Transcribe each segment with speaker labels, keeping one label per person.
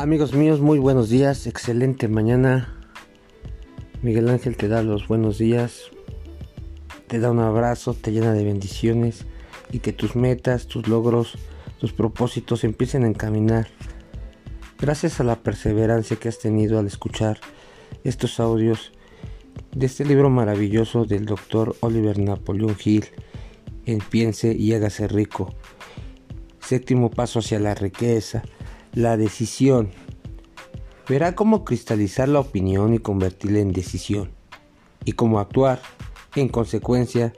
Speaker 1: Amigos míos, muy buenos días, excelente mañana. Miguel Ángel te da los buenos días, te da un abrazo, te llena de bendiciones y que tus metas, tus logros, tus propósitos empiecen a encaminar. Gracias a la perseverancia que has tenido al escuchar estos audios de este libro maravilloso del doctor Oliver Napoleón Hill, en Piense y hágase rico. Séptimo paso hacia la riqueza la decisión. Verá cómo cristalizar la opinión y convertirla en decisión. Y cómo actuar. En consecuencia,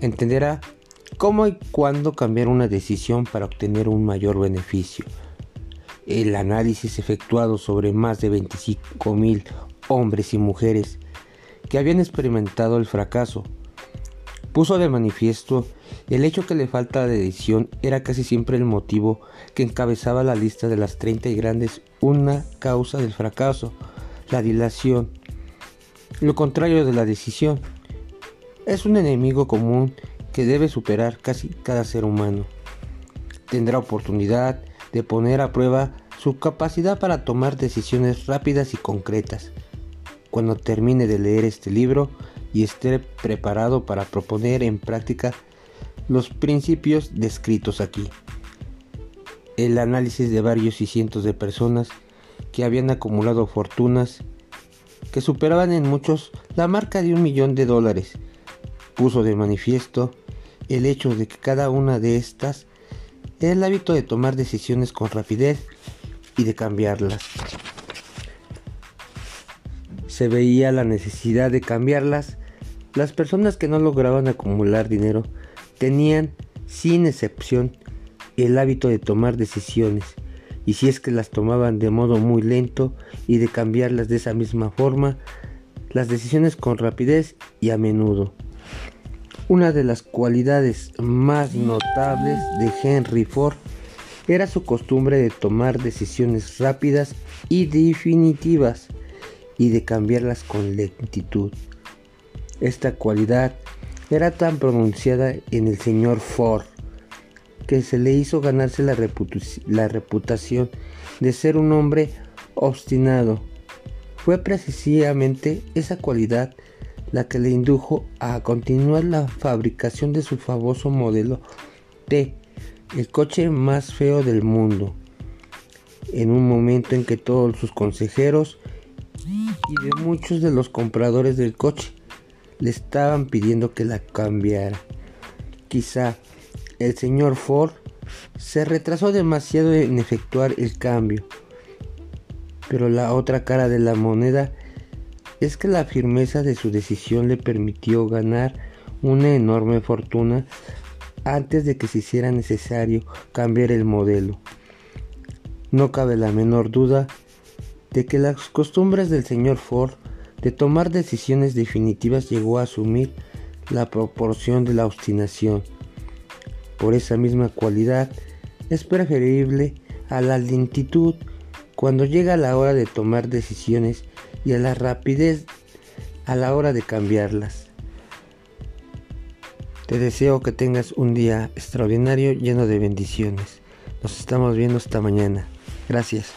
Speaker 1: entenderá cómo y cuándo cambiar una decisión para obtener un mayor beneficio. El análisis efectuado sobre más de 25.000 hombres y mujeres que habían experimentado el fracaso puso de manifiesto el hecho que le falta de decisión era casi siempre el motivo que encabezaba la lista de las 30 y grandes una causa del fracaso, la dilación. Lo contrario de la decisión. Es un enemigo común que debe superar casi cada ser humano. Tendrá oportunidad de poner a prueba su capacidad para tomar decisiones rápidas y concretas. Cuando termine de leer este libro, y esté preparado para proponer en práctica los principios descritos aquí. El análisis de varios y cientos de personas que habían acumulado fortunas que superaban en muchos la marca de un millón de dólares puso de manifiesto el hecho de que cada una de estas era el hábito de tomar decisiones con rapidez y de cambiarlas. Se veía la necesidad de cambiarlas las personas que no lograban acumular dinero tenían, sin excepción, el hábito de tomar decisiones, y si es que las tomaban de modo muy lento y de cambiarlas de esa misma forma, las decisiones con rapidez y a menudo. Una de las cualidades más notables de Henry Ford era su costumbre de tomar decisiones rápidas y definitivas y de cambiarlas con lentitud. Esta cualidad era tan pronunciada en el señor Ford que se le hizo ganarse la, reputación de ser un hombre obstinado. Fue precisamente esa cualidad la que le indujo a continuar la fabricación de su famoso modelo T, el coche más feo del mundo, en un momento en que todos sus consejeros y de muchos de los compradores del coche le estaban pidiendo que la cambiara. Quizá el señor Ford se retrasó demasiado en efectuar el cambio. Pero la otra cara de la moneda es que la firmeza de su decisión le permitió ganar una enorme fortuna antes de que se hiciera necesario cambiar el modelo. No cabe la menor duda de que las costumbres del señor Ford de tomar decisiones definitivas llegó a asumir la proporción de la obstinación. Por esa misma cualidad es preferible a la lentitud cuando llega la hora de tomar decisiones y a la rapidez a la hora de cambiarlas. Te deseo que tengas un día extraordinario lleno de bendiciones. Nos estamos viendo esta mañana. Gracias.